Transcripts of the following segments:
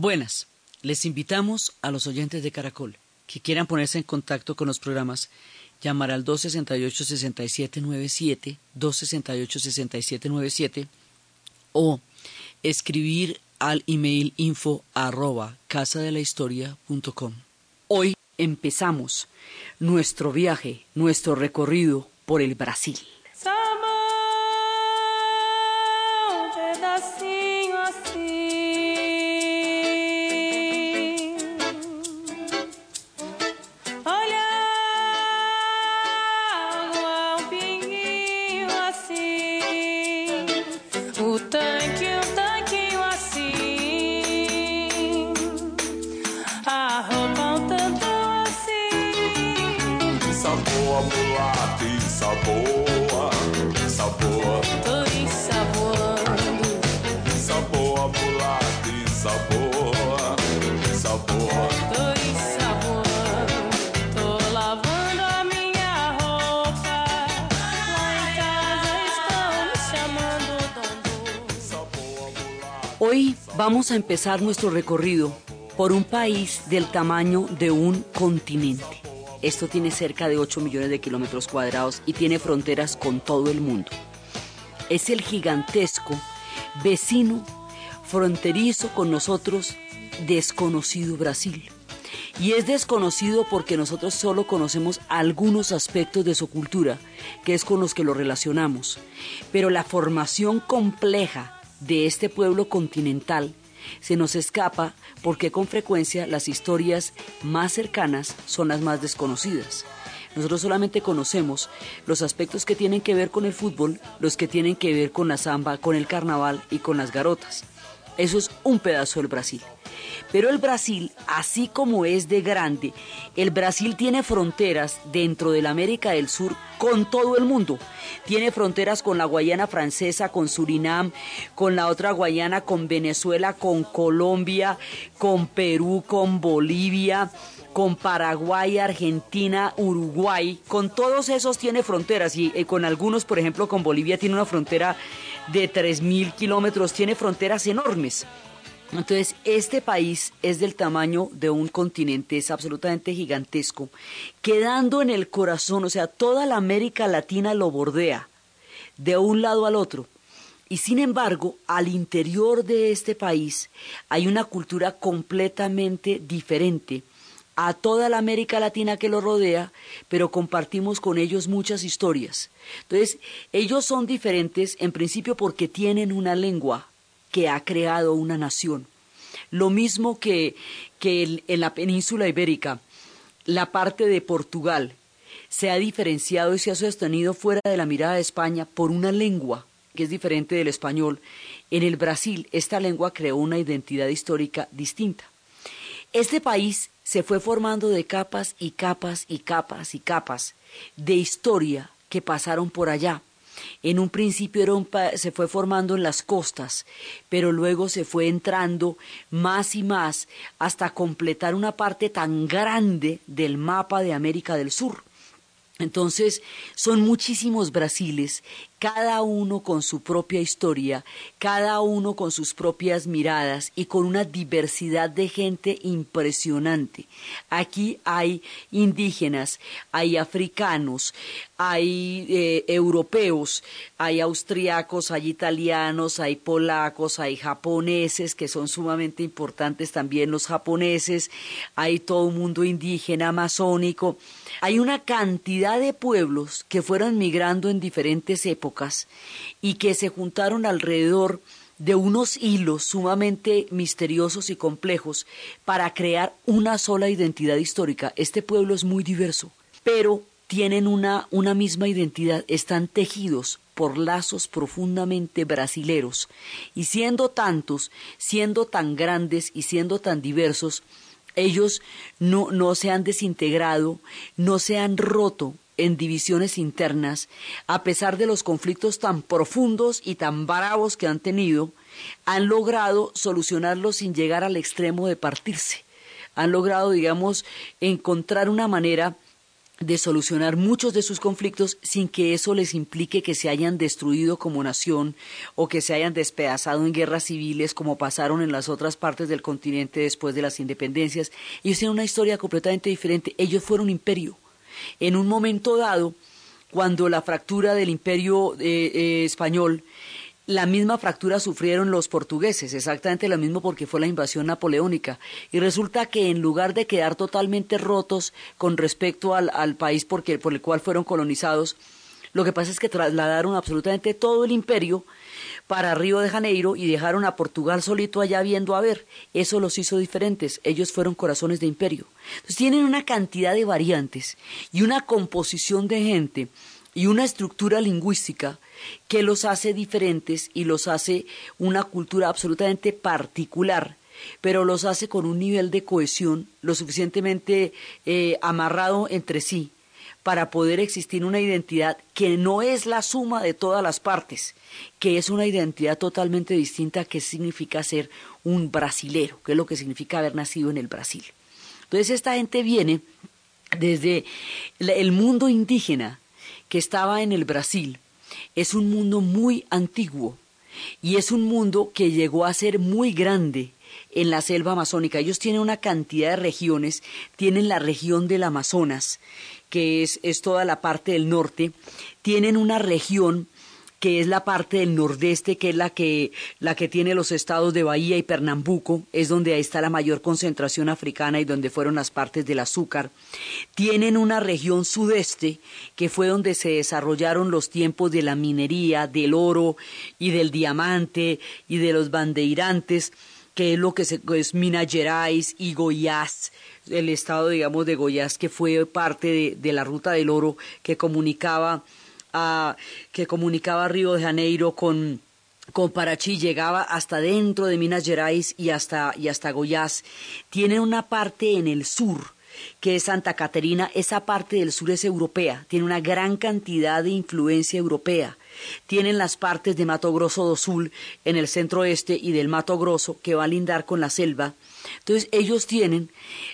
Buenas, les invitamos a los oyentes de Caracol que quieran ponerse en contacto con los programas, llamar al 268-6797, 268-6797 o escribir al email info arroba casadelahistoria.com. Hoy empezamos nuestro viaje, nuestro recorrido por el Brasil. Empezar nuestro recorrido por un país del tamaño de un continente. Esto tiene cerca de 8 millones de kilómetros cuadrados y tiene fronteras con todo el mundo. Es el gigantesco vecino fronterizo con nosotros desconocido Brasil. Y es desconocido porque nosotros solo conocemos algunos aspectos de su cultura, que es con los que lo relacionamos. Pero la formación compleja de este pueblo continental se nos escapa porque con frecuencia las historias más cercanas son las más desconocidas. Nosotros solamente conocemos los aspectos que tienen que ver con el fútbol, los que tienen que ver con la samba, con el carnaval y con las garotas. Eso es un pedazo del Brasil. Pero el Brasil, así como es de grande, el Brasil tiene fronteras dentro de la América del Sur con todo el mundo. Tiene fronteras con la Guayana francesa, con Surinam, con la otra Guayana, con Venezuela, con Colombia, con Perú, con Bolivia con Paraguay, Argentina, Uruguay, con todos esos tiene fronteras y eh, con algunos, por ejemplo, con Bolivia tiene una frontera de 3.000 kilómetros, tiene fronteras enormes. Entonces, este país es del tamaño de un continente, es absolutamente gigantesco, quedando en el corazón, o sea, toda la América Latina lo bordea, de un lado al otro. Y sin embargo, al interior de este país hay una cultura completamente diferente a toda la América Latina que lo rodea, pero compartimos con ellos muchas historias. Entonces, ellos son diferentes en principio porque tienen una lengua, que ha creado una nación. Lo mismo que, que en la península ibérica, la parte de Portugal se ha diferenciado y se ha sostenido fuera de la mirada de España por una lengua que es diferente del español. En el Brasil, esta lengua creó una identidad histórica distinta. Este país se fue formando de capas y capas y capas y capas de historia que pasaron por allá. En un principio se fue formando en las costas, pero luego se fue entrando más y más hasta completar una parte tan grande del mapa de América del Sur. Entonces, son muchísimos Brasiles, cada uno con su propia historia, cada uno con sus propias miradas y con una diversidad de gente impresionante. Aquí hay indígenas, hay africanos, hay eh, europeos, hay austriacos, hay italianos, hay polacos, hay japoneses, que son sumamente importantes también los japoneses, hay todo un mundo indígena, amazónico. Hay una cantidad de pueblos que fueron migrando en diferentes épocas y que se juntaron alrededor de unos hilos sumamente misteriosos y complejos para crear una sola identidad histórica. Este pueblo es muy diverso, pero tienen una, una misma identidad, están tejidos por lazos profundamente brasileros, y siendo tantos, siendo tan grandes y siendo tan diversos, ellos no, no se han desintegrado, no se han roto en divisiones internas, a pesar de los conflictos tan profundos y tan bravos que han tenido, han logrado solucionarlos sin llegar al extremo de partirse. Han logrado, digamos, encontrar una manera de solucionar muchos de sus conflictos sin que eso les implique que se hayan destruido como nación o que se hayan despedazado en guerras civiles como pasaron en las otras partes del continente después de las independencias. Ellos tienen una historia completamente diferente. Ellos fueron imperio. En un momento dado, cuando la fractura del imperio eh, eh, español la misma fractura sufrieron los portugueses, exactamente lo mismo porque fue la invasión napoleónica. Y resulta que en lugar de quedar totalmente rotos con respecto al, país por el cual fueron colonizados, lo que pasa es que trasladaron absolutamente todo el imperio para Río de Janeiro y dejaron a Portugal solito allá viendo a ver. Eso los hizo diferentes. Ellos fueron corazones de imperio. Entonces tienen una cantidad de variantes y una composición de gente y una estructura lingüística que los hace diferentes y los hace una cultura absolutamente particular, pero los hace con un nivel de cohesión lo suficientemente eh, amarrado entre sí para poder existir una identidad que no es la suma de todas las partes, que es una identidad totalmente distinta que significa ser un brasilero, que es lo que significa haber nacido en el Brasil. Entonces esta gente viene desde el mundo indígena que estaba en el Brasil, es un mundo muy antiguo y es un mundo que llegó a ser muy grande en la selva amazónica. Ellos tienen una cantidad de regiones, tienen la región del Amazonas, que es, es toda la parte del norte, tienen una región que es la parte del nordeste, que es la que, la que tiene los estados de Bahía y Pernambuco, es donde está la mayor concentración africana y donde fueron las partes del azúcar. Tienen una región sudeste, que fue donde se desarrollaron los tiempos de la minería, del oro y del diamante y de los bandeirantes, que es lo que se, es Minas Gerais y Goiás, el estado, digamos, de Goiás, que fue parte de, de la ruta del oro que comunicaba que comunicaba Río de Janeiro con, con Parachi llegaba hasta dentro de Minas Gerais y hasta, y hasta Goiás. Tiene una parte en el sur, que es Santa Caterina, esa parte del sur es europea, tiene una gran cantidad de influencia europea. Tienen las partes de Mato Grosso do Sul en el centro oeste y del Mato Grosso que va a lindar con la selva entonces ellos tienen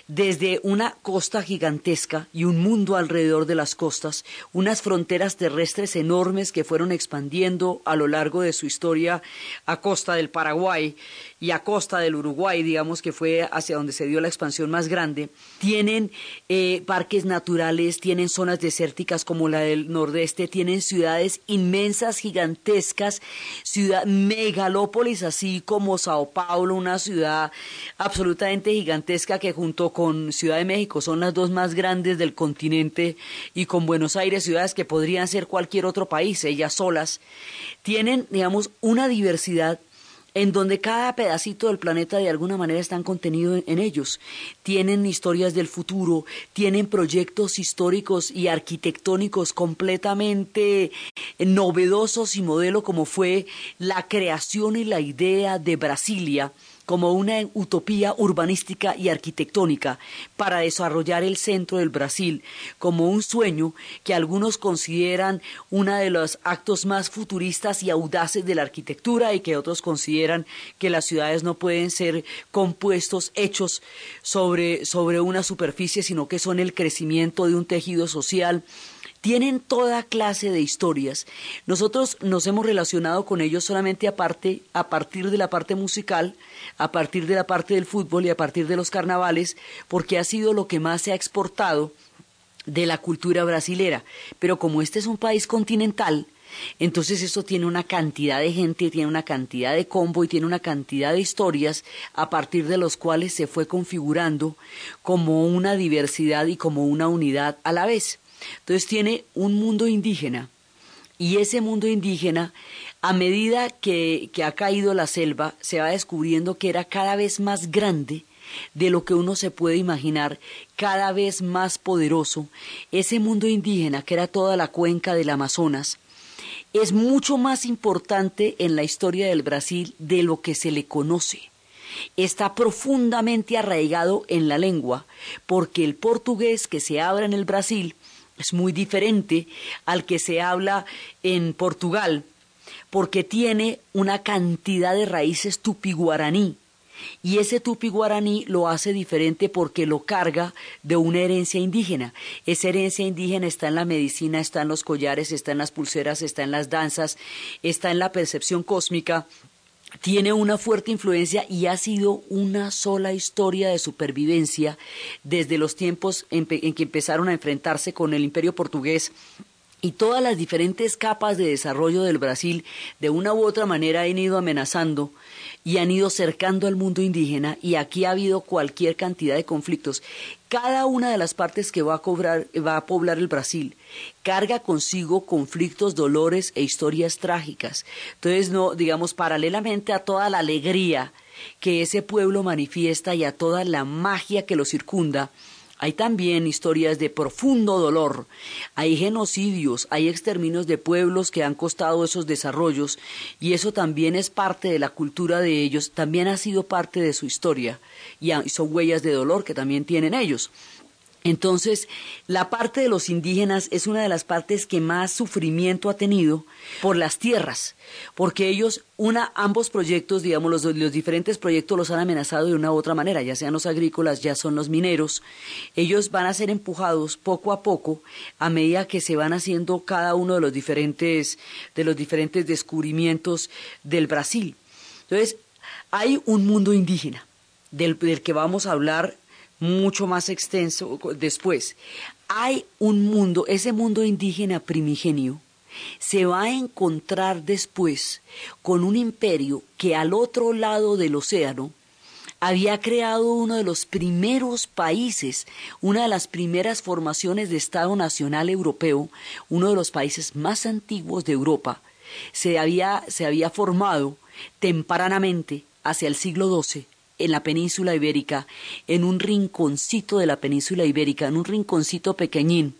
desde una costa gigantesca y un mundo alrededor de las costas, unas fronteras terrestres enormes que fueron expandiendo a lo largo de su historia a costa del Paraguay y a costa del Uruguay, digamos que fue hacia donde se dio la expansión más grande, tienen eh, parques naturales, tienen zonas desérticas como la del nordeste, tienen ciudades inmensas, gigantescas, ciudad, megalópolis así como Sao Paulo, una ciudad absolutamente gigantesca que junto con Ciudad de México son las dos más grandes del continente y con Buenos Aires, ciudades que podrían ser cualquier otro país, ellas solas, tienen, digamos, una diversidad en donde cada pedacito del planeta de alguna manera están contenidos en ellos. Tienen historias del futuro, tienen proyectos históricos y arquitectónicos completamente novedosos y modelo como fue la creación y la idea de Brasilia como una utopía urbanística y arquitectónica para desarrollar el centro del Brasil como un sueño que algunos consideran uno de los actos más futuristas y audaces de la arquitectura y que otros consideran que las ciudades no pueden ser compuestos hechos sobre, sobre una superficie, sino que son el crecimiento de un tejido social tienen toda clase de historias. Nosotros nos hemos relacionado con ellos solamente aparte, a partir de la parte musical, a partir de la parte del fútbol y a partir de los carnavales, porque ha sido lo que más se ha exportado de la cultura brasilera. Pero como este es un país continental, entonces eso tiene una cantidad de gente, tiene una cantidad de combo y tiene una cantidad de historias a partir de los cuales se fue configurando como una diversidad y como una unidad a la vez. Entonces tiene un mundo indígena y ese mundo indígena, a medida que, que ha caído la selva, se va descubriendo que era cada vez más grande de lo que uno se puede imaginar, cada vez más poderoso. Ese mundo indígena, que era toda la cuenca del Amazonas, es mucho más importante en la historia del Brasil de lo que se le conoce. Está profundamente arraigado en la lengua, porque el portugués que se habla en el Brasil es muy diferente al que se habla en Portugal, porque tiene una cantidad de raíces tupi-guaraní Y ese tupi guaraní lo hace diferente porque lo carga de una herencia indígena. Esa herencia indígena está en la medicina, está en los collares, está en las pulseras, está en las danzas, está en la percepción cósmica tiene una fuerte influencia y ha sido una sola historia de supervivencia desde los tiempos en, que empezaron a enfrentarse con el imperio portugués y todas las diferentes capas de desarrollo del Brasil de una u otra manera han ido amenazando y han ido cercando al mundo indígena y aquí ha habido cualquier cantidad de conflictos. Cada una de las partes que va a, cobrar, va a poblar el Brasil carga consigo conflictos, dolores e historias trágicas. Entonces, no, digamos, paralelamente a toda la alegría que ese pueblo manifiesta y a toda la magia que lo circunda, hay también historias de profundo dolor, hay genocidios, hay exterminios de pueblos que han costado esos desarrollos y eso también es parte de la cultura de ellos, también ha sido parte de su historia y son huellas de dolor que también tienen ellos. Entonces, la parte de los indígenas es una de las partes que más sufrimiento ha tenido por las tierras, porque ellos, una, ambos proyectos, digamos, los, los, diferentes proyectos los han amenazado de una u otra manera, ya sean los agrícolas, ya son los mineros. Ellos van a ser empujados poco a poco a medida que se van haciendo cada uno de los diferentes, de los diferentes descubrimientos del Brasil. Entonces, hay un mundo indígena del, del que vamos a hablar mucho más extenso después. Hay un mundo, ese mundo indígena primigenio, se va a encontrar después con un imperio que al otro lado del océano había creado uno de los primeros países, una de las primeras formaciones de Estado Nacional Europeo, uno de los países más antiguos de Europa, se había, se había formado tempranamente hacia el siglo XII en la península ibérica, en un rinconcito de la península ibérica, en un rinconcito pequeñín,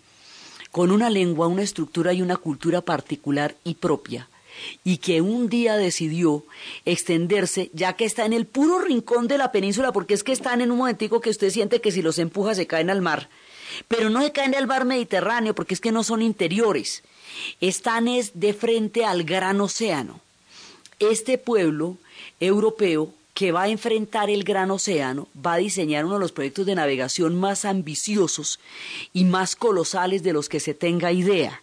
con una lengua, una estructura y una cultura particular y propia, y que un día decidió extenderse, ya que está en el puro rincón de la península, porque es que están en un momentico que usted siente que si los empuja se caen al mar, pero no se caen al mar Mediterráneo, porque es que no son interiores, están es de frente al gran océano. Este pueblo europeo que va a enfrentar el gran océano, va a diseñar uno de los proyectos de navegación más ambiciosos y más colosales de los que se tenga idea.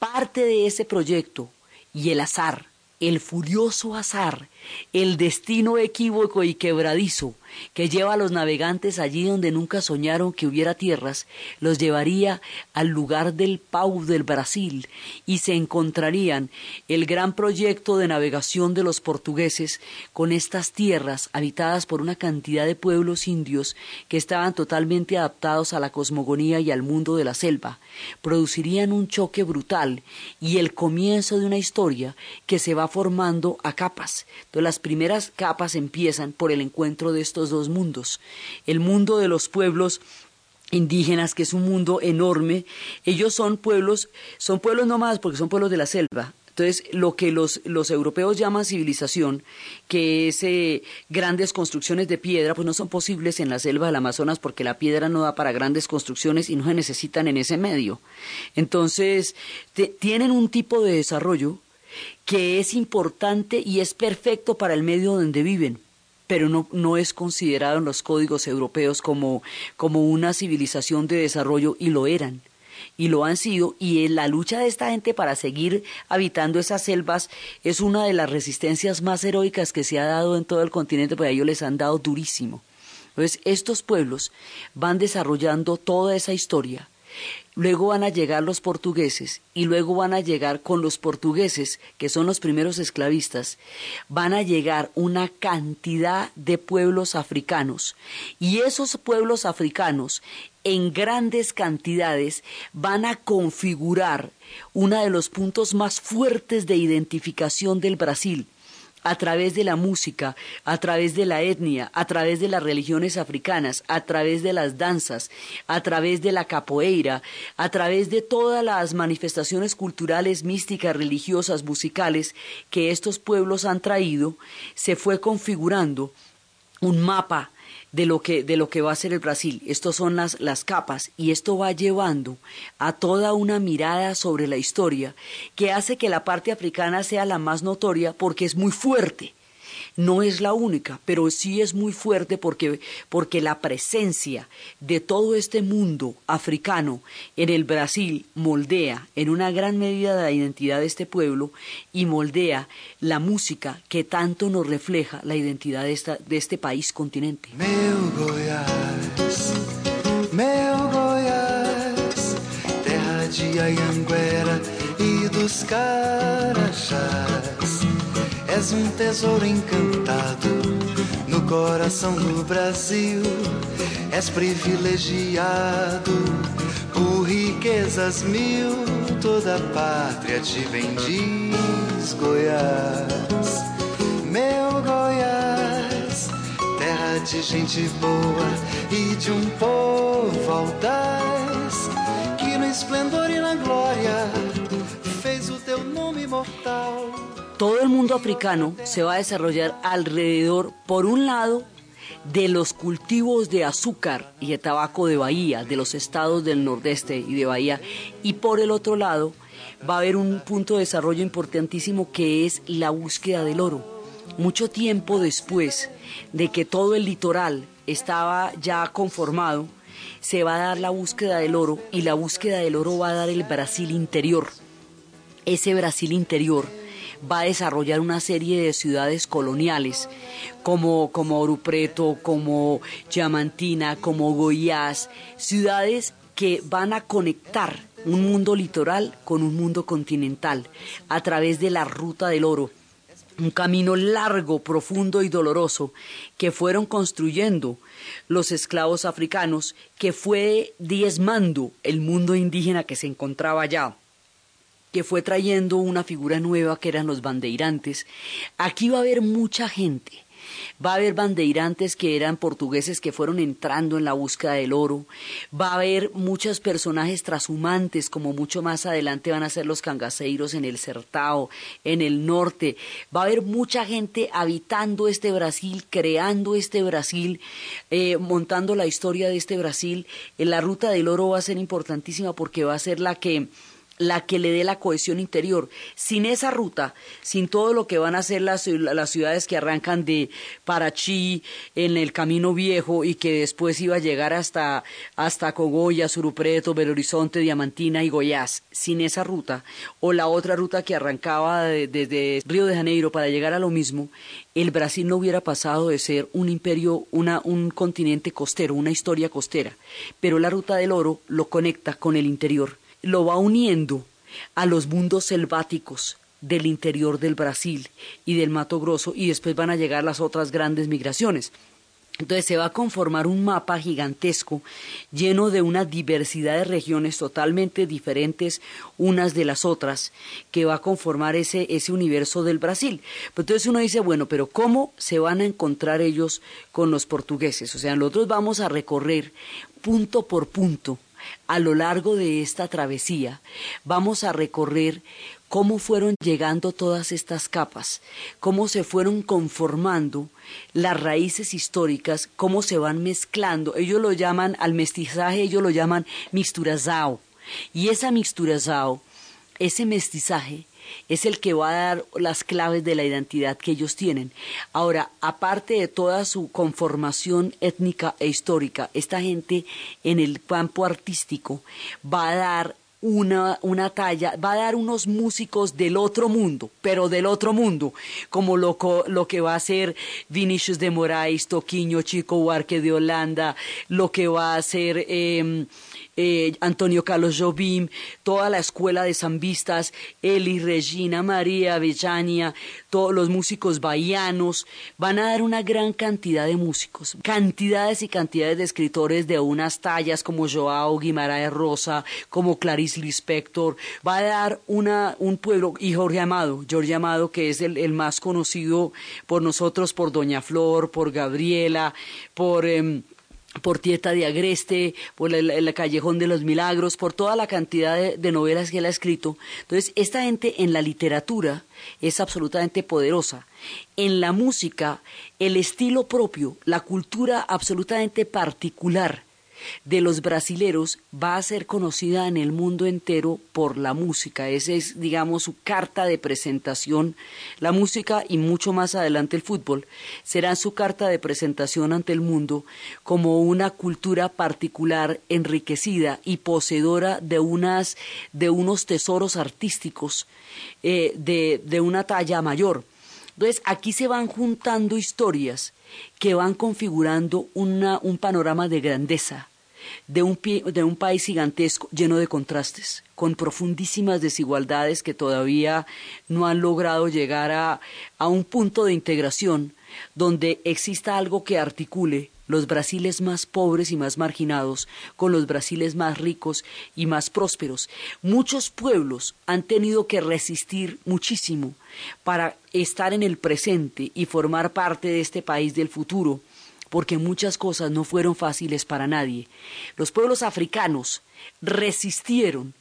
Parte de ese proyecto y el azar, el furioso azar, el destino equívoco y quebradizo que lleva a los navegantes allí donde nunca soñaron que hubiera tierras, los llevaría al lugar del Pau del Brasil y se encontrarían el gran proyecto de navegación de los portugueses con estas tierras habitadas por una cantidad de pueblos indios que estaban totalmente adaptados a la cosmogonía y al mundo de la selva. Producirían un choque brutal y el comienzo de una historia que se va formando a capas. Entonces las primeras capas empiezan por el encuentro de estos dos mundos. El mundo de los pueblos indígenas, que es un mundo enorme. Ellos son pueblos, son pueblos nómadas porque son pueblos de la selva. Entonces, lo que los, los europeos llaman civilización, que es eh, grandes construcciones de piedra, pues no son posibles en la selva del Amazonas porque la piedra no da para grandes construcciones y no se necesitan en ese medio. Entonces, tienen un tipo de desarrollo que es importante y es perfecto para el medio donde viven pero no, no es considerado en los códigos europeos como, como una civilización de desarrollo y lo eran y lo han sido, y la lucha de esta gente para seguir habitando esas selvas es una de las resistencias más heroicas que se ha dado en todo el continente, porque a ellos les han dado durísimo. Entonces, estos pueblos van desarrollando toda esa historia Luego van a llegar los portugueses y luego van a llegar con los portugueses, que son los primeros esclavistas, van a llegar una cantidad de pueblos africanos. Y esos pueblos africanos, en grandes cantidades, van a configurar uno de los puntos más fuertes de identificación del Brasil a través de la música, a través de la etnia, a través de las religiones africanas, a través de las danzas, a través de la capoeira, a través de todas las manifestaciones culturales, místicas, religiosas, musicales que estos pueblos han traído, se fue configurando un mapa de lo que, de lo que va a ser el Brasil. Estas son las, las capas y esto va llevando a toda una mirada sobre la historia que hace que la parte africana sea la más notoria porque es muy fuerte. No es la única, pero sí es muy fuerte porque, porque la presencia de todo este mundo africano en el Brasil moldea en una gran medida la identidad de este pueblo y moldea la música que tanto nos refleja la identidad de, esta, de este país continente. Meu Goiás, meu Goiás, terra de Anhanguera e dos. És um tesouro encantado no coração do Brasil. És privilegiado por riquezas mil. Toda a pátria te bendiz, Goiás. Meu Goiás, terra de gente boa e de um povo audaz que no esplendor e na glória fez o teu nome imortal. Todo el mundo africano se va a desarrollar alrededor, por un lado, de los cultivos de azúcar y de tabaco de Bahía, de los estados del nordeste y de Bahía, y por el otro lado va a haber un punto de desarrollo importantísimo que es la búsqueda del oro. Mucho tiempo después de que todo el litoral estaba ya conformado, se va a dar la búsqueda del oro y la búsqueda del oro va a dar el Brasil interior. Ese Brasil interior va a desarrollar una serie de ciudades coloniales como, como Ouro Preto, como Diamantina, como Goiás, ciudades que van a conectar un mundo litoral con un mundo continental a través de la ruta del oro un camino largo, profundo y doloroso que fueron construyendo los esclavos africanos, que fue diezmando el mundo indígena que se encontraba allá que fue trayendo una figura nueva que eran los bandeirantes. Aquí va a haber mucha gente. Va a haber bandeirantes que eran portugueses que fueron entrando en la búsqueda del oro. Va a haber muchos personajes trashumantes, como mucho más adelante van a ser los cangaceiros en el Sertao, en el norte. Va a haber mucha gente habitando este Brasil, creando este Brasil, eh, montando la historia de este Brasil. En la ruta del oro va a ser importantísima porque va a ser la que la que le dé la cohesión interior. Sin esa ruta, sin todo lo que van a hacer las, las, ciudades que arrancan de Parachi en el Camino Viejo y que después iba a llegar hasta, hasta Cogoya, Surupreto, Belo Horizonte, Diamantina y Goiás, sin esa ruta, o la otra ruta que arrancaba desde Río de Janeiro para llegar a lo mismo, el Brasil no hubiera pasado de ser un imperio, una, un continente costero, una historia costera. Pero la ruta del oro lo conecta con el interior lo va uniendo a los mundos selváticos del interior del Brasil y del Mato Grosso y después van a llegar las otras grandes migraciones. Entonces se va a conformar un mapa gigantesco lleno de una diversidad de regiones totalmente diferentes unas de las otras que va a conformar ese, ese universo del Brasil. Pero entonces uno dice, bueno, pero ¿cómo se van a encontrar ellos con los portugueses? O sea, nosotros vamos a recorrer punto por punto a lo largo de esta travesía vamos a recorrer cómo fueron llegando todas estas capas, cómo se fueron conformando las raíces históricas, cómo se van mezclando. Ellos lo llaman, al mestizaje, ellos lo llaman mixturazao. Y esa mixturazao, ese mestizaje, es el que va a dar las claves de la identidad que ellos tienen. Ahora, aparte de toda su conformación étnica e histórica, esta gente en el campo artístico va a dar una, una, talla, va a dar unos músicos del otro mundo, pero del otro mundo, como lo, lo que va a ser Vinicius de Moraes, Toquinho, Chico Huarque de Holanda, lo que va a ser eh, eh, Antonio Carlos Jobim, toda la escuela de zambistas, Eli, Regina, María, Bellania, todos los músicos bahianos, van a dar una gran cantidad de músicos, cantidades y cantidades de escritores de unas tallas como Joao Guimaraes Rosa, como Clarice Lispector, va a dar una, un pueblo, y Jorge Amado, Jorge Amado que es el, más conocido por nosotros, por Doña Flor, por Gabriela, por... Em, por Tieta de Agreste, por el, Callejón de los Milagros, por toda la cantidad de, novelas que él ha escrito. Entonces, esta gente en la literatura es absolutamente poderosa. En la música, el estilo propio, la cultura absolutamente particular de los brasileros va a ser conocida en el mundo entero por la música. Esa es, digamos, su carta de presentación. La música y mucho más adelante el fútbol serán su carta de presentación ante el mundo como una cultura particular, enriquecida y poseedora de, unas, de unos tesoros artísticos eh, de, de una talla mayor. Entonces, aquí se van juntando historias que van configurando una, un panorama de grandeza de un, de un país gigantesco lleno de contrastes, con profundísimas desigualdades que todavía no han logrado llegar a, a un punto de integración donde exista algo que articule los Brasiles más pobres y más marginados con los Brasiles más ricos y más prósperos. Muchos pueblos han tenido que resistir muchísimo para estar en el presente y formar parte de este país del futuro, porque muchas cosas no fueron fáciles para nadie. Los pueblos africanos resistieron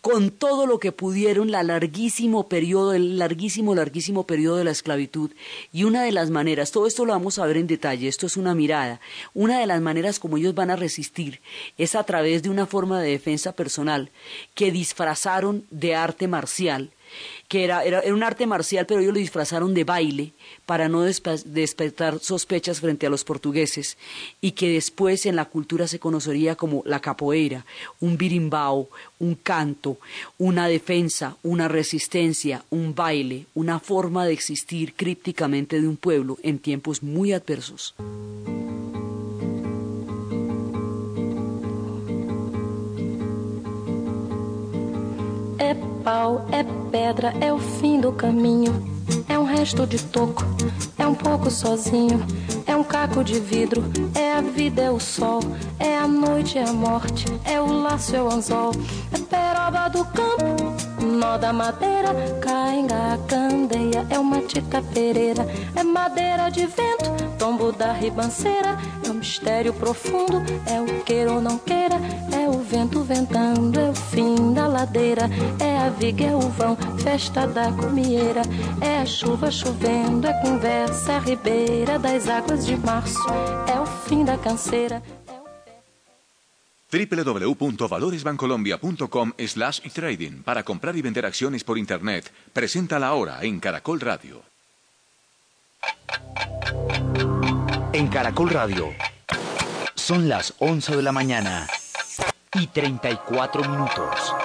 con todo lo que pudieron la larguísimo periodo, el larguísimo, larguísimo periodo de la esclavitud. Y una de las maneras, todo esto lo vamos a ver en detalle, esto es una mirada, una de las maneras como ellos van a resistir es a través de una forma de defensa personal que disfrazaron de arte marcial que era, era, un arte marcial, pero ellos lo disfrazaron de baile para no despertar sospechas frente a los portugueses y que después en la cultura se conocería como la capoeira, un birimbao, un canto, una defensa, una resistencia, un baile, una forma de existir crípticamente de un pueblo en tiempos muy adversos. É pau, é pedra, é o fim do caminho. É um resto de toco, é um pouco sozinho. É um caco de vidro, é a vida, é o sol. É a noite, é a morte, é o laço, é o anzol. É peroba do campo, nó da madeira. Cainga, candeia, é uma tica pereira. É madeira de vento, tombo da ribanceira. É mistério profundo, é o queira ou não queira. É o vento ventando, é o fim da ladeira. É a viga, é o vão, festa da comieira. É a chuva chovendo, é conversa, é a ribeira das águas de março. É o fim da canseira. www.valoresbancolombia.com slash trading para comprar y vender acciones por Internet. Presenta la hora en Caracol Radio. En Caracol Radio son las 11 de la mañana y 34 minutos.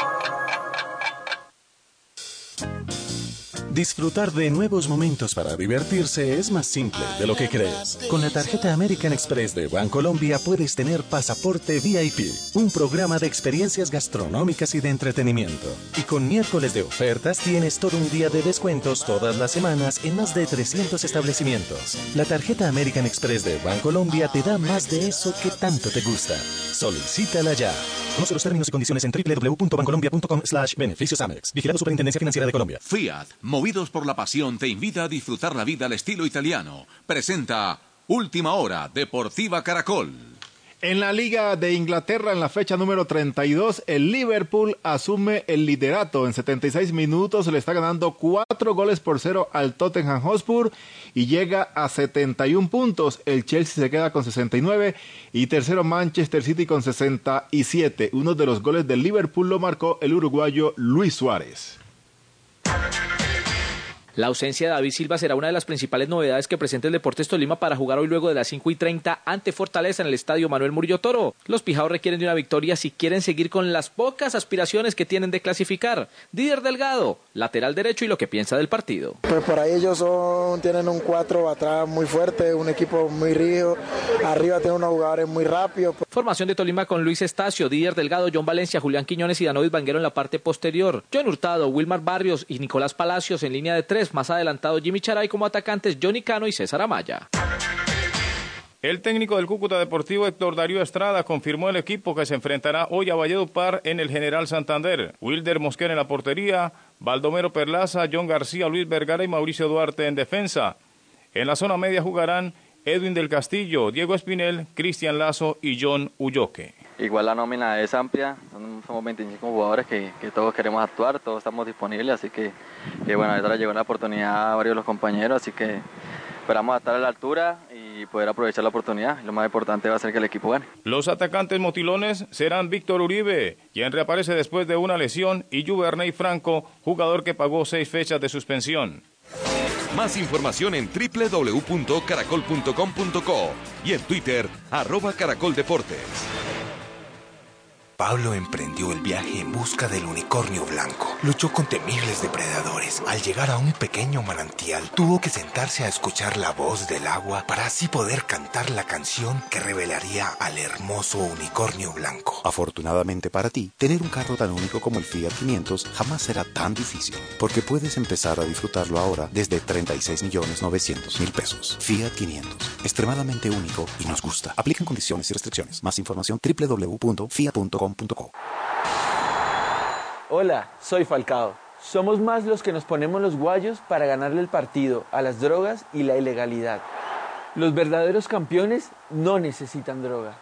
Disfrutar de nuevos momentos para divertirse es más simple de lo que crees. Con la tarjeta American Express de Bancolombia puedes tener Pasaporte VIP, un programa de experiencias gastronómicas y de entretenimiento. Y con miércoles de ofertas tienes todo un día de descuentos todas las semanas en más de 300 establecimientos. La tarjeta American Express de Bancolombia te da más de eso que tanto te gusta. Solicítala ya. Conoce los términos y condiciones en www.bancolombia.com slash beneficios Amex. Vigilado Superintendencia Financiera de Colombia. Fiat, movidos por la pasión, te invita a disfrutar la vida al estilo italiano. Presenta Última Hora, Deportiva Caracol. En la Liga de Inglaterra, en la fecha número 32, el Liverpool asume el liderato. En 76 minutos le está ganando 4 goles por 0 al Tottenham Hotspur y llega a 71 puntos. El Chelsea se queda con 69 y tercero Manchester City con 67. Uno de los goles del Liverpool lo marcó el uruguayo Luis Suárez. La ausencia de David Silva será una de las principales novedades que presenta el Deportes Tolima para jugar hoy luego de las 5 y 30 ante Fortaleza en el estadio Manuel Murillo Toro. Los pijados requieren de una victoria si quieren seguir con las pocas aspiraciones que tienen de clasificar. Didier Delgado, lateral derecho y lo que piensa del partido. Pues por ahí ellos son, tienen un 4 atrás muy fuerte, un equipo muy rígido, arriba tienen unos jugadores muy rápidos. Formación de Tolima con Luis Estacio, Didier Delgado, John Valencia, Julián Quiñones y Danovis Vanguero en la parte posterior. John Hurtado, Wilmar Barrios y Nicolás Palacios en línea de tres más adelantado Jimmy Charay como atacantes Johnny Cano y César Amaya. El técnico del Cúcuta Deportivo Héctor Darío Estrada confirmó el equipo que se enfrentará hoy a Valledupar en el General Santander. Wilder Mosquera en la portería, Baldomero Perlaza, John García, Luis Vergara y Mauricio Duarte en defensa. En la zona media jugarán Edwin del Castillo, Diego Espinel, Cristian Lazo y John Ulloque. Igual la nómina es amplia, somos 25 jugadores que, que, todos queremos actuar, todos estamos disponibles, así que, que bueno, ahora llegó la oportunidad a varios de los compañeros, así que esperamos estar a la altura y y poder aprovechar la oportunidad. Lo más importante va a ser que el equipo gane. Los atacantes motilones serán Víctor Uribe, quien reaparece después de una lesión, y Juverney Franco, jugador que pagó seis fechas de suspensión. Más información en www.caracol.com.co y en Twitter, arroba caracoldeportes. Pablo emprendió el viaje en busca del unicornio blanco. Luchó con temibles depredadores. Al llegar a un pequeño manantial, tuvo que sentarse a escuchar la voz del agua para así poder cantar la canción que revelaría al hermoso unicornio blanco. Afortunadamente para ti, tener un carro tan único como el Fiat 500 jamás será tan difícil, porque puedes empezar a disfrutarlo ahora desde 36 millones 900 mil pesos. Fiat 500, extremadamente único y nos gusta. Aplican condiciones y restricciones. Más información www.fiat.com Hola, soy Falcao. Somos más los que nos ponemos los guayos para ganarle el partido a las drogas y la ilegalidad. Los verdaderos campeones no necesitan droga.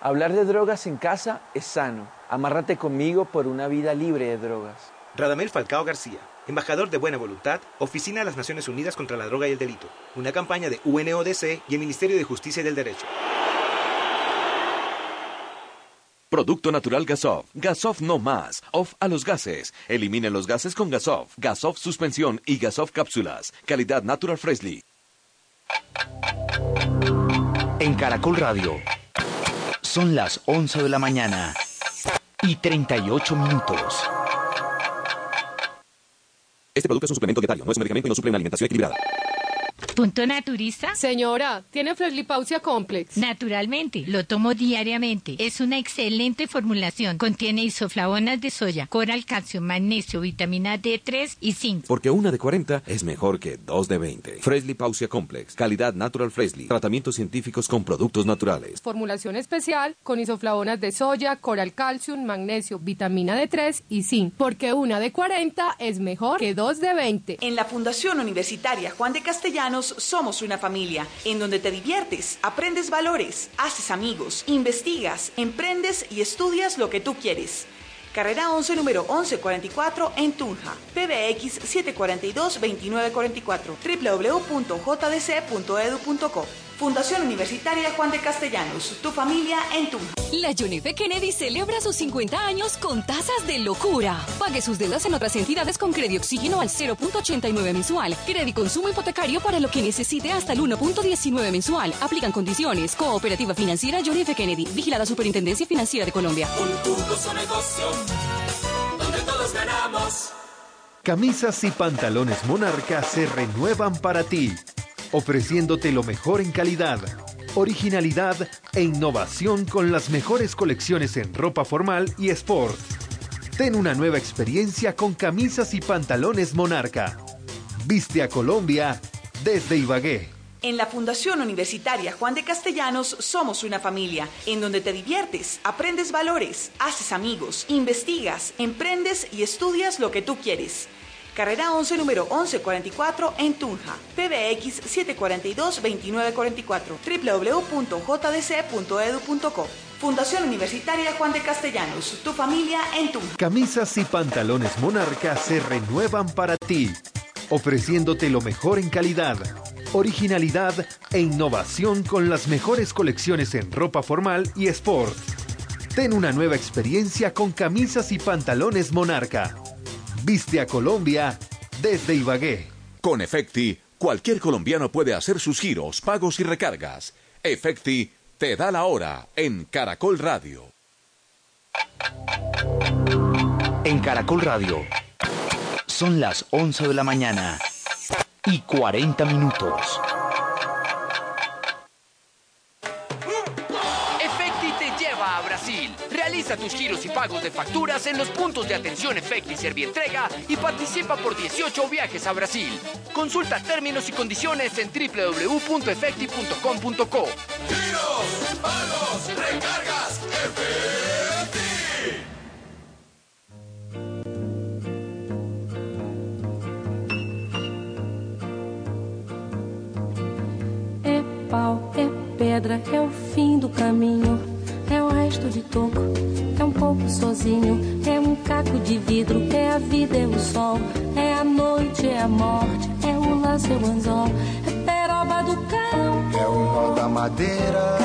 Hablar de drogas en casa es sano. Amárrate conmigo por una vida libre de drogas. Radamel Falcao García, embajador de buena voluntad, Oficina de las Naciones Unidas contra la Droga y el Delito, una campaña de UNODC y el Ministerio de Justicia y del Derecho. Producto natural Gasov. Gasov no más. Off a los gases. Elimine los gases con Gasov. Gasov suspensión y Gasov cápsulas. Calidad Natural Freshly. En Caracol Radio. Son las 11 de la mañana y 38 minutos. Este producto es un suplemento dietario, no es un medicamento y no suple una alimentación equilibrada. ¿Punto naturista? Señora, ¿tiene Freslipausia Complex? Naturalmente, lo tomo diariamente. Es una excelente formulación. Contiene isoflavonas de soya, coral, calcio, magnesio, vitamina D3 y zinc. Porque una de 40 es mejor que dos de 20. Fresley Pausia Complex. Calidad Natural Fresley. Tratamientos científicos con productos naturales. Formulación especial con isoflavonas de soya, coral, calcium, magnesio, vitamina D3 y zinc. Porque una de 40 es mejor que dos de 20. En la Fundación Universitaria Juan de Castellanos somos una familia en donde te diviertes, aprendes valores, haces amigos, investigas, emprendes y estudias lo que tú quieres. Carrera 11, número 1144 en Tunja. PBX 742-2944. www.jdc.edu.co. Fundación Universitaria Juan de Castellanos, tu familia en tu. La John F. Kennedy celebra sus 50 años con tasas de locura. Pague sus deudas en otras entidades con crédito oxígeno al 0.89 mensual. Crédito consumo hipotecario para lo que necesite hasta el 1.19 mensual. Aplican condiciones. Cooperativa Financiera John F. Kennedy. Vigilada Superintendencia Financiera de Colombia. Un negocio donde todos ganamos. Camisas y pantalones Monarca se renuevan para ti ofreciéndote lo mejor en calidad, originalidad e innovación con las mejores colecciones en ropa formal y sport. Ten una nueva experiencia con camisas y pantalones Monarca. Viste a Colombia desde Ibagué. En la Fundación Universitaria Juan de Castellanos somos una familia en donde te diviertes, aprendes valores, haces amigos, investigas, emprendes y estudias lo que tú quieres. Carrera 11, número 1144 en Tunja. PBX 742-2944. www.jdc.edu.co. Fundación Universitaria Juan de Castellanos. Tu familia en Tunja. Camisas y pantalones Monarca se renuevan para ti, ofreciéndote lo mejor en calidad, originalidad e innovación con las mejores colecciones en ropa formal y sport. Ten una nueva experiencia con camisas y pantalones Monarca. Viste a Colombia desde Ibagué. Con Efecti, cualquier colombiano puede hacer sus giros, pagos y recargas. Efecti te da la hora en Caracol Radio. En Caracol Radio son las 11 de la mañana y 40 minutos. Realiza tus giros y pagos de facturas en los puntos de atención Efecti y entrega y participa por 18 viajes a Brasil. Consulta términos y condiciones en www.efecti.com.co. Giros, pagos, recargas, Efecti. É pau, é pedra, é o fim do caminho resto de toco, é um pouco sozinho, é um caco de vidro, é a vida, é o sol, é a noite, é a morte, é o laço, é o anzol, é peroba do cão. É o nó da madeira.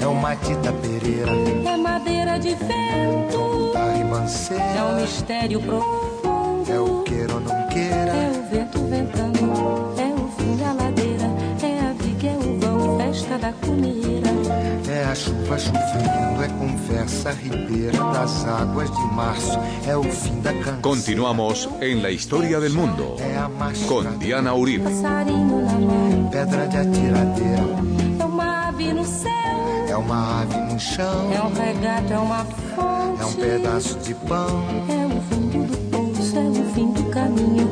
É o Matita Pereira. É madeira de vento. É um mistério profundo. É o queira ou não queira. É o vento ventando. Comida. É a chuva chovendo, é conversa ribeira das águas de março, é o fim da canção. Continuamos en la historia del mundo con Diana Uribe. Passarinho na mão. Pedra de atiradeira, É uma ave no céu. é uma ave no chão, É um regato, é uma fonte. é um pedaço de pão. É o fundo do poço, é o fim do caminho.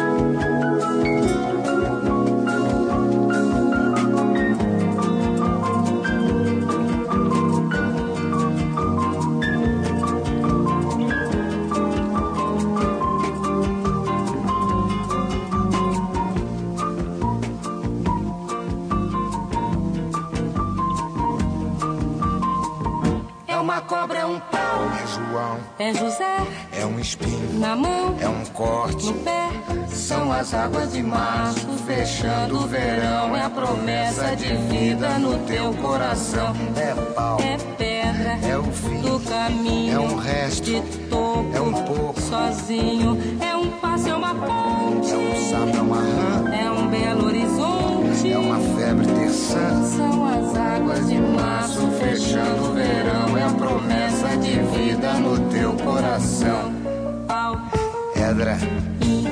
é José é um espinho, na mão, é um corte. no pé. São as águas de março fechando o verão, é a promessa de vida no teu coração. É pau, É pedra é o fim, do caminho. é um resto, de toco, é um pouco, sozinho. É um passo, é uma ponte. é um sapo, é uma rã, É um belo horizonte. é uma febre terçã. São as águas de março fechando o verão, é a promessa de vida no teu coração. Pau, Pedra, in,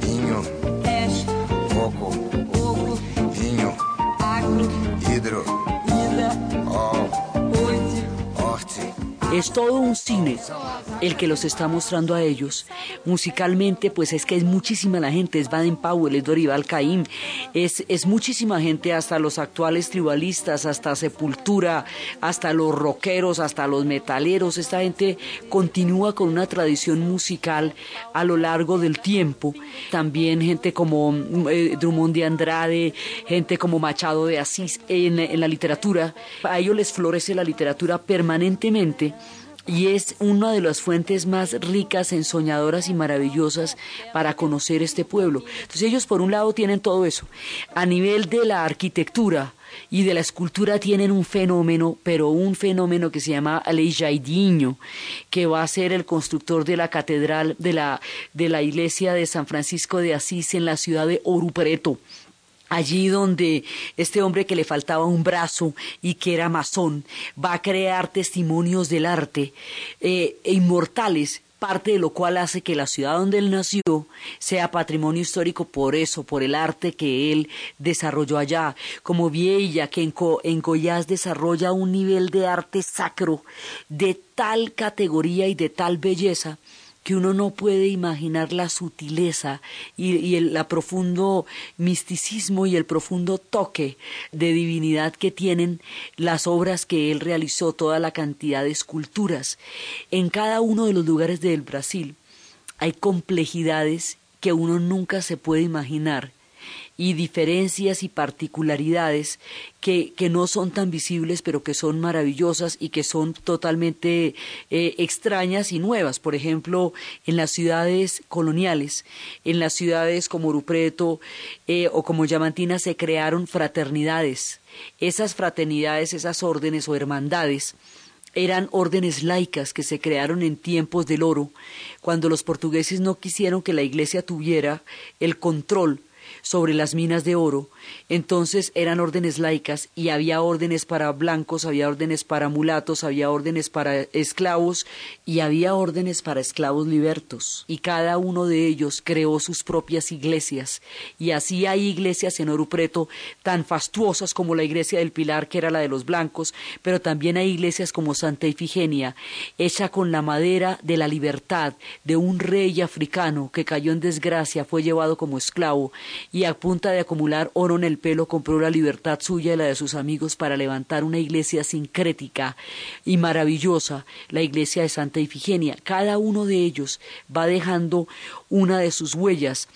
vinho, peixe, coco, oco, vinho, agro, hidro, vida, ó, oite. horte. Es todo un cine el que los está mostrando a ellos. Musicalmente, pues es que es muchísima la gente, es Baden Powell, es Dorival Caim, es, es muchísima gente, hasta los actuales tribalistas, hasta Sepultura, hasta los rockeros, hasta los metaleros. Esta gente continúa con una tradición musical a lo largo del tiempo. También gente como eh, Drummond de Andrade, gente como Machado de Asís en, en la literatura. A ellos les florece la literatura permanentemente y es una de las fuentes más ricas, ensoñadoras y maravillosas para conocer este pueblo. Entonces ellos por un lado tienen todo eso. A nivel de la arquitectura y de la escultura tienen un fenómeno, pero un fenómeno que se llama Alei Jaidinho, que va a ser el constructor de la catedral de la, de la iglesia de San Francisco de Asís en la ciudad de Ouro Preto allí donde este hombre que le faltaba un brazo y que era masón va a crear testimonios del arte e inmortales parte de lo cual hace que la ciudad donde él nació sea patrimonio histórico por eso, por el arte que él desarrolló allá, como Vieilla, que en, Co en Goiás desarrolla un nivel de arte sacro de tal categoría y de tal belleza que uno no puede imaginar la sutileza y, el profundo misticismo y el profundo toque de divinidad que tienen las obras que él realizó, toda la cantidad de esculturas. En cada uno de los lugares del Brasil hay complejidades que uno nunca se puede imaginar y diferencias y particularidades que, que, no son tan visibles, pero que son maravillosas y que son totalmente eh, extrañas y nuevas. Por ejemplo, en las ciudades coloniales, en las ciudades como Rupreto eh, o como Yamantina se crearon fraternidades. Esas fraternidades, esas órdenes o hermandades, eran órdenes laicas que se crearon en tiempos del oro, cuando los portugueses no quisieron que la iglesia tuviera el control sobre las minas de oro, entonces eran órdenes laicas y había órdenes para blancos, había órdenes para mulatos, había órdenes para esclavos y había órdenes para esclavos libertos. Y cada uno de ellos creó sus propias iglesias. Y así hay iglesias en Orupreto tan fastuosas como la iglesia del Pilar, que era la de los blancos, pero también hay iglesias como Santa Ifigenia, hecha con la madera de la libertad de un rey africano que cayó en desgracia, fue llevado como esclavo y a punta de acumular oro en el pelo compró la libertad suya y la de sus amigos para levantar una iglesia sincrética y maravillosa, la iglesia de Santa Ifigenia. Cada uno de ellos va dejando una de sus huellas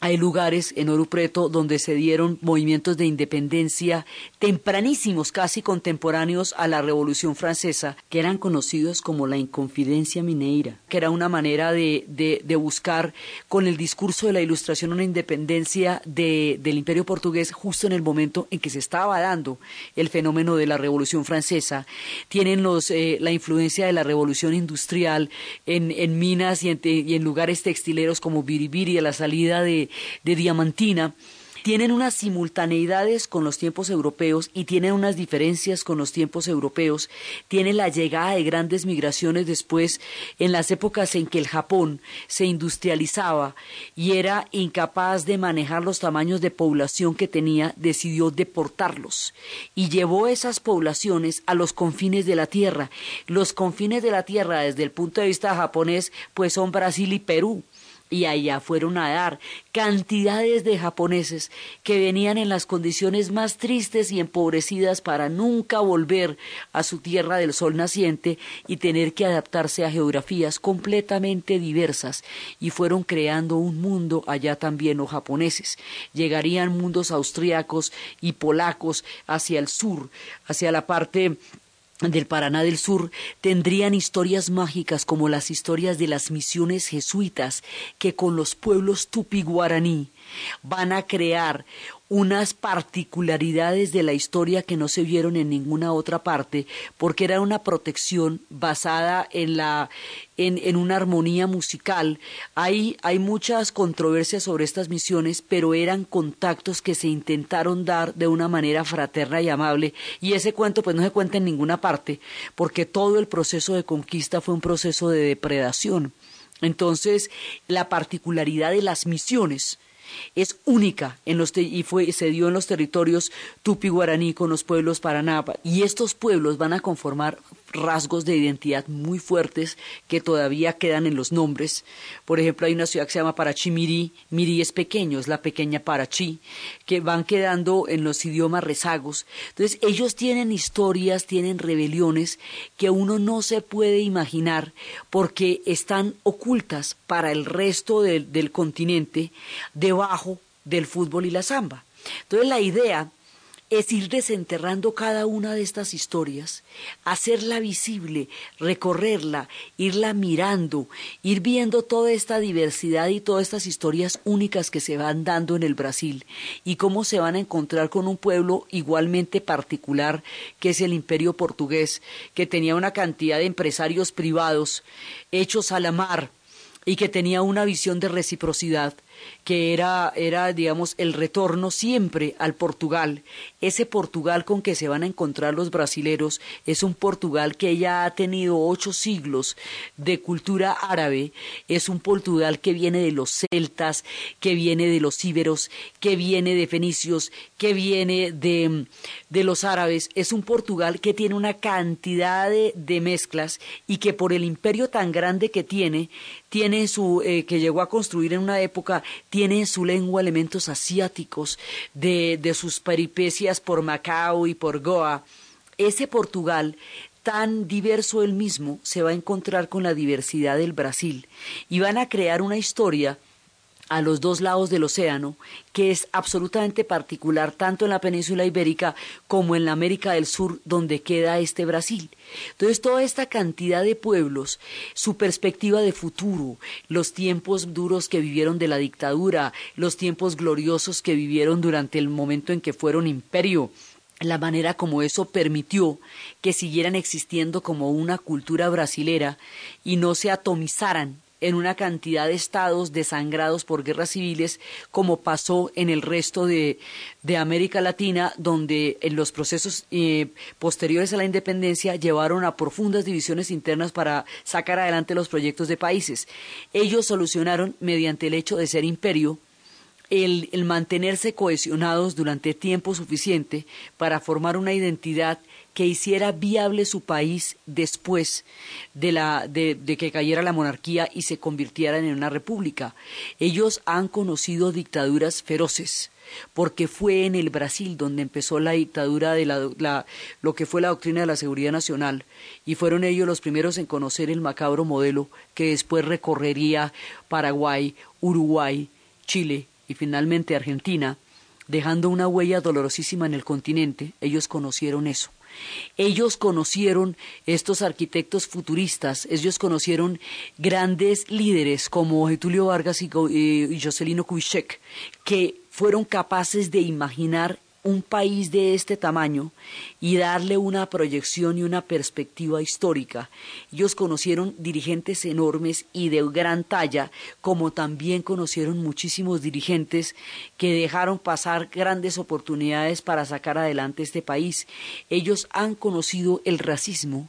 hay lugares en Orupreto donde se dieron movimientos de independencia tempranísimos, casi contemporáneos a la Revolución Francesa, que eran conocidos como la Inconfidencia Mineira, que era una manera de, de, buscar con el discurso de la Ilustración una independencia del Imperio portugués justo en el momento en que se estaba dando el fenómeno de la Revolución Francesa. Tienen los, eh, la influencia de la Revolución Industrial en, en minas y en, lugares textileros como Biribiri la salida de de, Diamantina, tienen unas simultaneidades con los tiempos europeos y tienen unas diferencias con los tiempos europeos. Tiene la llegada de grandes migraciones después en las épocas en que el Japón se industrializaba y era incapaz de manejar los tamaños de población que tenía, decidió deportarlos y llevó esas poblaciones a los confines de la tierra. Los confines de la tierra desde el punto de vista japonés pues son Brasil y Perú y allá fueron a dar cantidades de japoneses que venían en las condiciones más tristes y empobrecidas para nunca volver a su tierra del sol naciente y tener que adaptarse a geografías completamente diversas y fueron creando un mundo allá también los japoneses. Llegarían mundos austriacos y polacos hacia el sur, hacia la parte del Paraná del Sur tendrían historias mágicas como las historias de las misiones jesuitas que con los pueblos tupi-guaraní van a crear unas particularidades de la historia que no se vieron en ninguna otra parte, porque era una protección basada en la en, en una armonía musical. Hay, hay muchas controversias sobre estas misiones, pero eran contactos que se intentaron dar de una manera fraterna y amable, y ese cuento pues no se cuenta en ninguna parte, porque todo el proceso de conquista fue un proceso de depredación. Entonces, la particularidad de las misiones es única en los y fue, se dio en los territorios tupi-guaraní con los pueblos paranapa. Y estos pueblos van a conformar rasgos de identidad muy fuertes que todavía quedan en los nombres. Por ejemplo, hay una ciudad que se llama Parachi Miri. Miri es pequeño, es la pequeña Parachi, que van quedando en los idiomas rezagos. Entonces, ellos tienen historias, tienen rebeliones que uno no se puede imaginar porque están ocultas para el resto del, del continente debajo del fútbol y la samba. Entonces, la idea es ir desenterrando cada una de estas historias, hacerla visible, recorrerla, irla mirando, ir viendo toda esta diversidad y todas estas historias únicas que se van dando en el Brasil y cómo se van a encontrar con un pueblo igualmente particular que es el imperio portugués, que tenía una cantidad de empresarios privados hechos a la mar y que tenía una visión de reciprocidad que era, era, digamos, el retorno siempre al Portugal. Ese Portugal con que se van a encontrar los brasileros es un Portugal que ya ha tenido ocho siglos de cultura árabe, es un Portugal que viene de los celtas, que viene de los íberos, que viene de fenicios, que viene de, de los árabes, es un Portugal que tiene una cantidad de, de mezclas y que por el imperio tan grande que tiene, tiene su, eh, que llegó a construir en una época, tiene en su lengua elementos asiáticos de, de sus peripecias por Macao y por Goa. Ese Portugal tan diverso él mismo se va a encontrar con la diversidad del Brasil y van a crear una historia a los dos lados del océano, que es absolutamente particular tanto en la península ibérica como en la América del Sur, donde queda este Brasil. Entonces, toda esta cantidad de pueblos, su perspectiva de futuro, los tiempos duros que vivieron de la dictadura, los tiempos gloriosos que vivieron durante el momento en que fueron imperio, la manera como eso permitió que siguieran existiendo como una cultura brasilera y no se atomizaran en una cantidad de estados desangrados por guerras civiles, como pasó en el resto de, América Latina, donde en los procesos eh, posteriores a la independencia llevaron a profundas divisiones internas para sacar adelante los proyectos de países. Ellos solucionaron mediante el hecho de ser imperio, el, mantenerse cohesionados durante tiempo suficiente para formar una identidad que hiciera viable su país después de, la, de, que cayera la monarquía y se convirtieran en una república. Ellos han conocido dictaduras feroces, porque fue en el Brasil donde empezó la dictadura de la, lo que fue la doctrina de la seguridad nacional, y fueron ellos los primeros en conocer el macabro modelo que después recorrería Paraguay, Uruguay, Chile y finalmente Argentina, dejando una huella dolorosísima en el continente, ellos conocieron eso. Ellos conocieron estos arquitectos futuristas, ellos conocieron grandes líderes como Getulio Vargas y, y Jocelino Kubitschek, que fueron capaces de imaginar un país de este tamaño y darle una proyección y una perspectiva histórica. Ellos conocieron dirigentes enormes y de gran talla, como también conocieron muchísimos dirigentes que dejaron pasar grandes oportunidades para sacar adelante este país. Ellos han conocido el racismo,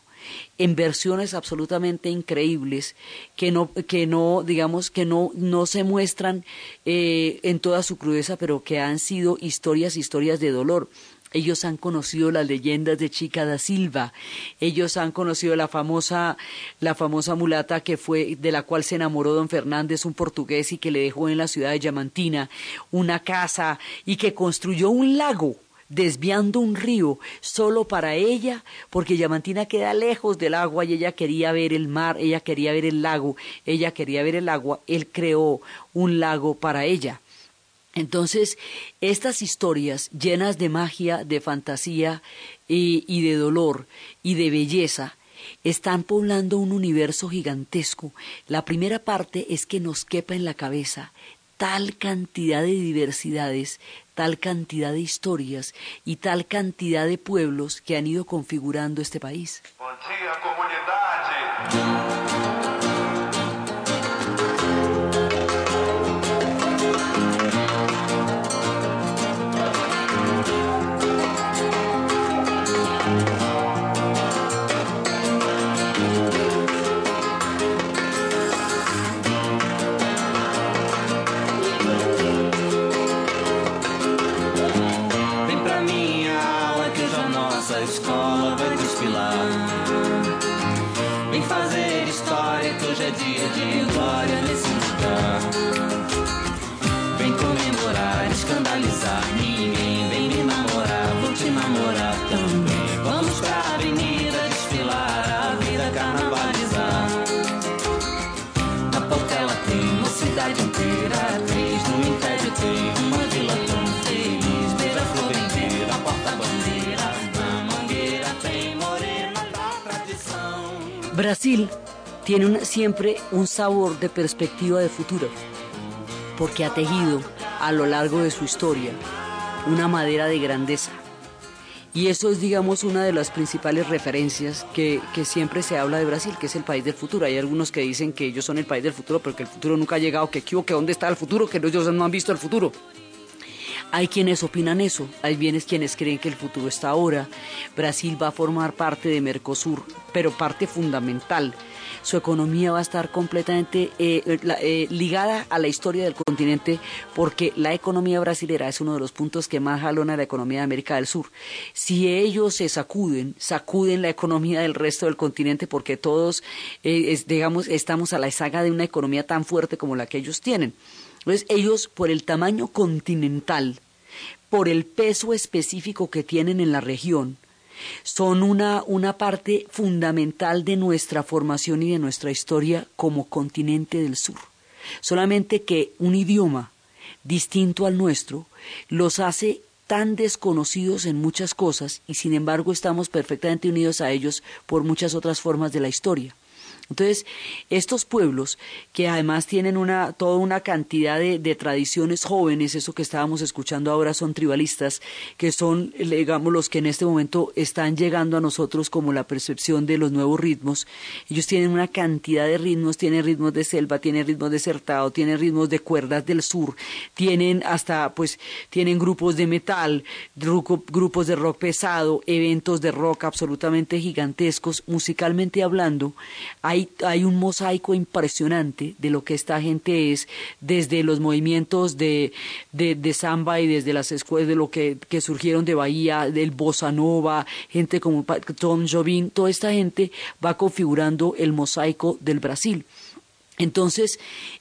en versiones absolutamente increíbles que no, que no digamos, que no, no se muestran eh, en toda su crudeza, pero que han sido historias, historias de dolor. Ellos han conocido las leyendas de Chica da Silva. Ellos han conocido la famosa, la famosa mulata que fue, de la cual se enamoró don Fernández, un portugués, y que le dejó en la ciudad de Yamantina una casa y que construyó un lago desviando un río solo para ella, porque Yamantina queda lejos del agua y ella quería ver el mar, ella quería ver el lago, ella quería ver el agua, él creó un lago para ella. Entonces, estas historias llenas de magia, de fantasía y, y de dolor y de belleza, están poblando un universo gigantesco. La primera parte es que nos quepa en la cabeza tal cantidad de diversidades, tal cantidad de historias y tal cantidad de pueblos que han ido configurando este país. Brasil tiene siempre un sabor de perspectiva de futuro, porque ha tejido a lo largo de su historia una madera de grandeza. Y eso es, digamos, una de las principales referencias que, siempre se habla de Brasil, que es el país del futuro. Hay algunos que dicen que ellos son el país del futuro, pero que el futuro nunca ha llegado, que que dónde está el futuro, que ellos no han visto el futuro. Hay quienes opinan eso, hay bienes quienes creen que el futuro está ahora. Brasil va a formar parte de Mercosur, pero parte fundamental. Su economía va a estar completamente eh, eh, ligada a la historia del continente porque la economía brasilera es uno de los puntos que más jalona la economía de América del Sur. Si ellos se sacuden, sacuden la economía del resto del continente porque todos, eh, digamos, estamos a la saga de una economía tan fuerte como la que ellos tienen. Entonces ellos, por el tamaño continental, por el peso específico que tienen en la región, son una, una parte fundamental de nuestra formación y de nuestra historia como continente del sur. Solamente que un idioma distinto al nuestro los hace tan desconocidos en muchas cosas y sin embargo estamos perfectamente unidos a ellos por muchas otras formas de la historia. Entonces, estos pueblos que además tienen una, toda una cantidad de, tradiciones jóvenes, eso que estábamos escuchando ahora son tribalistas, que son, digamos, los que en este momento están llegando a nosotros como la percepción de los nuevos ritmos. Ellos tienen una cantidad de ritmos, tienen ritmos de selva, tienen ritmos de sertado, tienen ritmos de cuerdas del sur, tienen hasta, pues, tienen grupos de metal, grupos de rock pesado, eventos de rock absolutamente gigantescos, musicalmente hablando. Hay hay, un mosaico impresionante de lo que esta gente es, desde los movimientos de, de, samba y desde las escuelas de lo que, que surgieron de Bahía, del bossa nova, gente como Tom Jobim, toda esta gente va configurando el mosaico del Brasil. Entonces,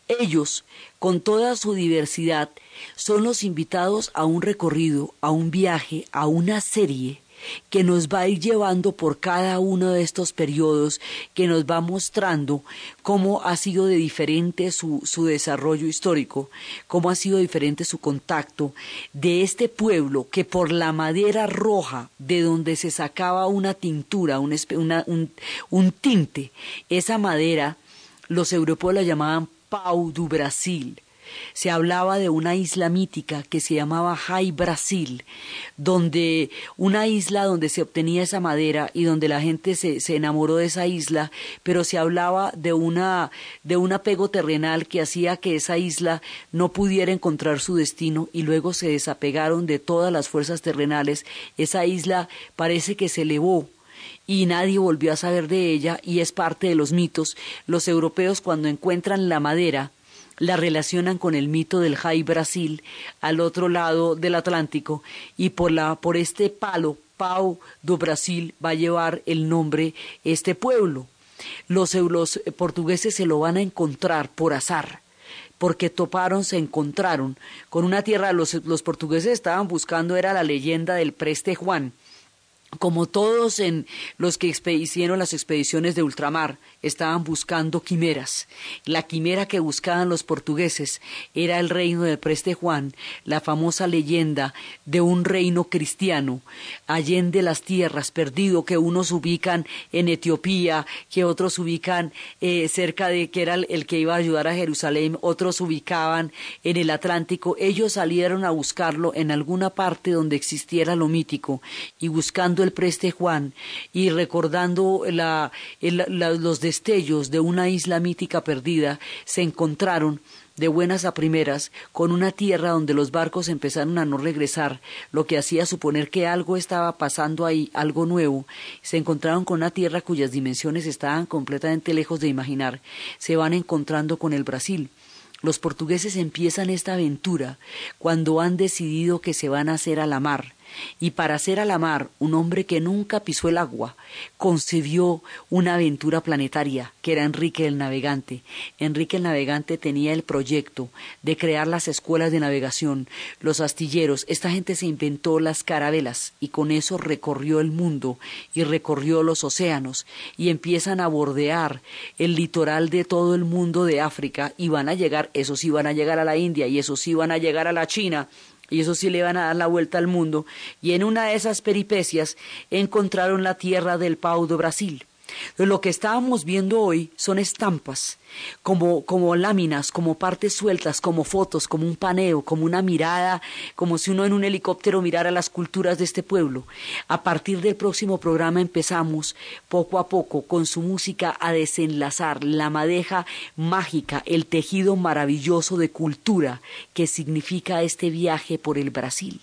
ellos, con toda su diversidad, son los invitados a un recorrido, a un viaje, a una serie que nos va a ir llevando por cada uno de estos periodos, que nos va mostrando cómo ha sido de diferente su, su desarrollo histórico, cómo ha sido diferente su contacto de este pueblo que por la madera roja de donde se sacaba una tintura, un, un tinte, esa madera los europeos la llamaban pau du Brasil se hablaba de una isla mítica que se llamaba Jai Brasil, donde una isla donde se obtenía esa madera y donde la gente se, se enamoró de esa isla, pero se hablaba de una de un apego terrenal que hacía que esa isla no pudiera encontrar su destino y luego se desapegaron de todas las fuerzas terrenales. Esa isla parece que se elevó y nadie volvió a saber de ella y es parte de los mitos. Los europeos cuando encuentran la madera la relacionan con el mito del Jai Brasil al otro lado del Atlántico y por, la, por este palo, Pau do Brasil, va a llevar el nombre este pueblo. Los, los portugueses se lo van a encontrar por azar porque toparon, se encontraron con una tierra, los, los portugueses estaban buscando, era la leyenda del preste Juan, como todos en los que hicieron las expediciones de ultramar, estaban buscando quimeras. La quimera que buscaban los portugueses era el reino del Preste Juan, la famosa leyenda de un reino cristiano, allende las tierras, perdido, que unos ubican en Etiopía, que otros ubican eh, cerca de que era el, que iba a ayudar a Jerusalén, otros ubicaban en el Atlántico. Ellos salieron a buscarlo en alguna parte donde existiera lo mítico y buscando el Preste Juan y recordando los destellos de una isla mítica perdida, se encontraron de buenas a primeras con una tierra donde los barcos empezaron a no regresar, lo que hacía suponer que algo estaba pasando ahí, algo nuevo. Se encontraron con una tierra cuyas dimensiones estaban completamente lejos de imaginar. Se van encontrando con el Brasil. Los portugueses empiezan esta aventura cuando han decidido que se van a hacer a la mar y para hacer a la mar un hombre que nunca pisó el agua, concibió una aventura planetaria, que era Enrique el Navegante. Enrique el Navegante tenía el proyecto de crear las escuelas de navegación, los astilleros. Esta gente se inventó las carabelas y con eso recorrió el mundo y recorrió los océanos y empiezan a bordear el litoral de todo el mundo de África y van a llegar, esos sí van a llegar a la India y esos sí van a llegar a la China y eso sí le van a dar la vuelta al mundo, y en una de esas peripecias encontraron la tierra del Pau do Brasil. Lo que estábamos viendo hoy son estampas como, como láminas, como partes sueltas, como fotos, como un paneo, como una mirada, como si uno en un helicóptero mirara las culturas de este pueblo. A partir del próximo programa empezamos poco a poco con su música a desenlazar la madeja mágica, el tejido maravilloso de cultura que significa este viaje por el Brasil.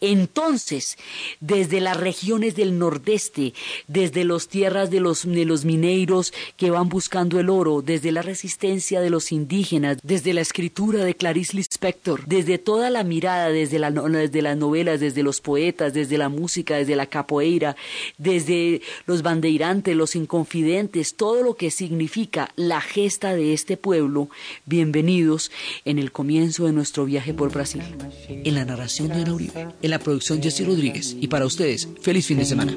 Entonces, desde las regiones del nordeste, desde las tierras de los, de los mineiros que van buscando el oro, desde resistencia de los indígenas, desde la escritura de Clarice Lispector, desde toda la mirada, desde, la, las novelas, desde los poetas, desde la música, desde la capoeira, desde los bandeirantes, los inconfidentes, todo lo que significa la gesta de este pueblo, bienvenidos en el comienzo de nuestro viaje por Brasil. En la narración de Ana Uribe, en la producción Jesse Rodríguez y para ustedes, feliz fin de semana.